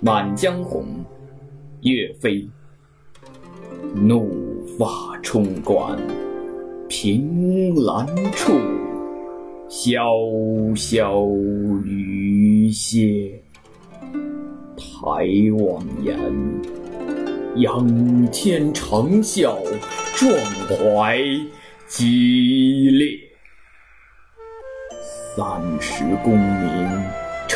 《满江红》岳飞。怒发冲冠，凭栏处，潇潇雨歇。抬望眼，仰天长啸，壮怀激烈。三十功名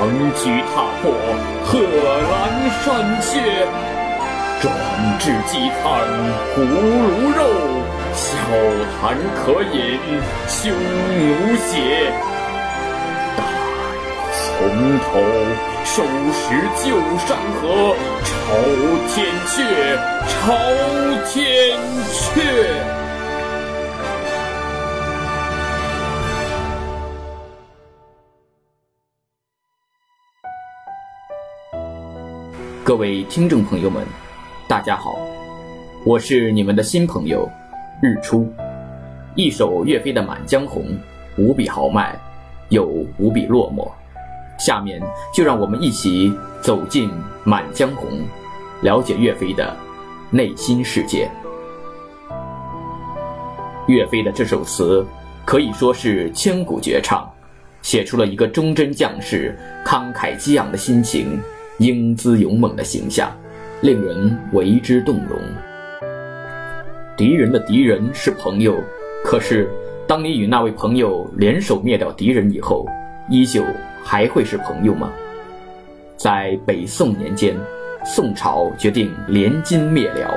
长车踏破，贺兰山缺。壮志饥餐胡虏肉，笑谈渴饮匈奴血。待从头收拾旧山河，朝天阙，朝天阙。各位听众朋友们，大家好，我是你们的新朋友日出。一首岳飞的《满江红》，无比豪迈，又无比落寞。下面就让我们一起走进《满江红》，了解岳飞的内心世界。岳飞的这首词可以说是千古绝唱，写出了一个忠贞将士慷慨激昂的心情。英姿勇猛的形象，令人为之动容。敌人的敌人是朋友，可是当你与那位朋友联手灭掉敌人以后，依旧还会是朋友吗？在北宋年间，宋朝决定联金灭辽，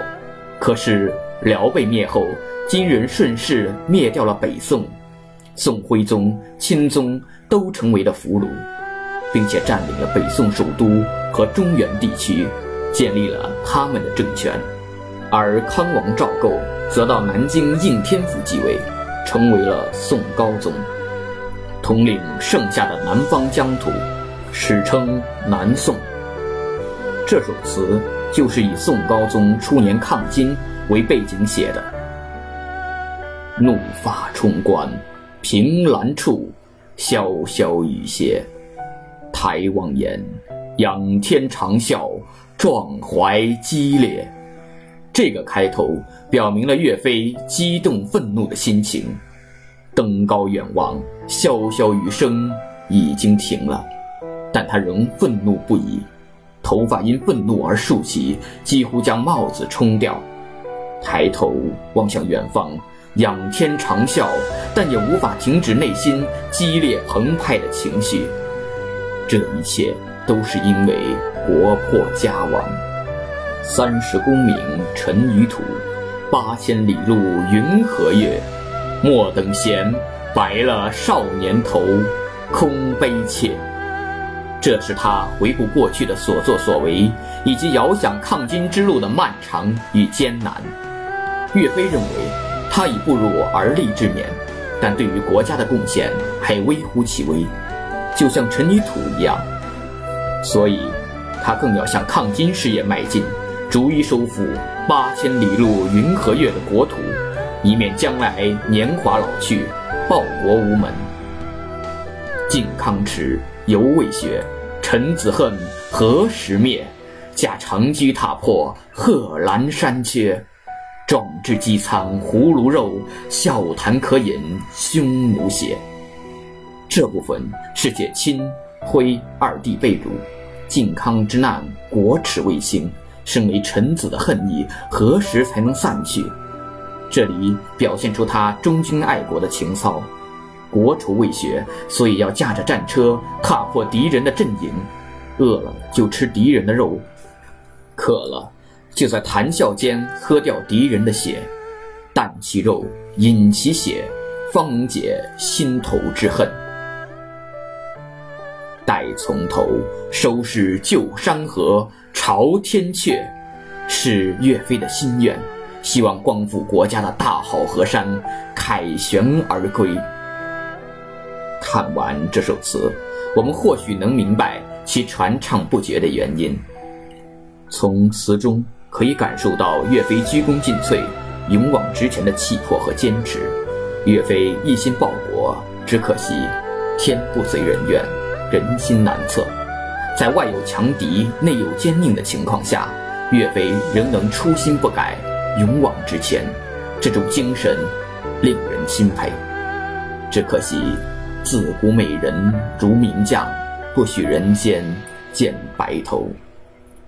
可是辽被灭后，金人顺势灭掉了北宋，宋徽宗、钦宗都成为了俘虏。并且占领了北宋首都和中原地区，建立了他们的政权，而康王赵构则到南京应天府继位，成为了宋高宗，统领剩下的南方疆土，史称南宋。这首词就是以宋高宗初年抗金为背景写的。怒发冲冠，凭栏处，潇潇雨歇。抬望眼，仰天长啸，壮怀激烈。这个开头表明了岳飞激动愤怒的心情。登高远望，潇潇雨声已经停了，但他仍愤怒不已，头发因愤怒而竖起，几乎将帽子冲掉。抬头望向远方，仰天长啸，但也无法停止内心激烈澎湃的情绪。这一切都是因为国破家亡，三十功名尘与土，八千里路云和月。莫等闲，白了少年头，空悲切。这是他回顾过去的所作所为，以及遥想抗金之路的漫长与艰难。岳飞认为，他已步入而立之年，但对于国家的贡献还微乎其微。就像尘泥土一样，所以，他更要向抗金事业迈进，逐一收复八千里路云和月的国土，以免将来年华老去，报国无门。靖康耻，犹未雪，臣子恨，何时灭？驾长车踏破贺兰山缺，壮志饥餐胡虏肉，笑谈渴饮匈奴血。这部分是解钦、徽二帝被掳，靖康之难，国耻未兴，身为臣子的恨意何时才能散去？这里表现出他忠君爱国的情操。国仇未雪，所以要驾着战车踏破敌人的阵营，饿了就吃敌人的肉，渴了就在谈笑间喝掉敌人的血，啖其肉，饮其血，方能解心头之恨。待从头收拾旧山河，朝天阙。是岳飞的心愿，希望光复国家的大好河山凯旋而归。看完这首词，我们或许能明白其传唱不绝的原因。从词中可以感受到岳飞鞠躬尽瘁、勇往直前的气魄和坚持。岳飞一心报国，只可惜天不遂人愿，人心难测。在外有强敌、内有奸佞的情况下，岳飞仍能初心不改、勇往直前，这种精神令人钦佩。只可惜，自古美人如名将，不许人间见白头。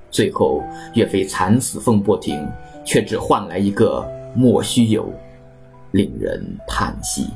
最后，岳飞惨死风波亭，却只换来一个莫须有，令人叹息。